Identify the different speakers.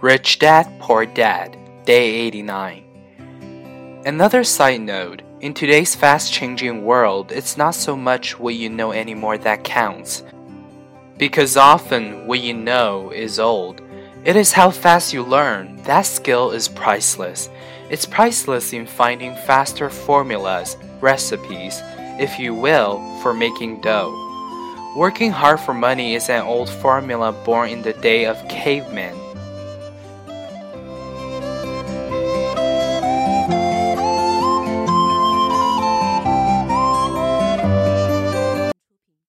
Speaker 1: Rich Dad, Poor Dad, Day 89. Another side note in today's fast changing world, it's not so much what you know anymore that counts. Because often what you know is old. It is how fast you learn. That skill is priceless. It's priceless in finding faster formulas, recipes, if you will, for making dough. Working hard for money is an old formula born in the day of cavemen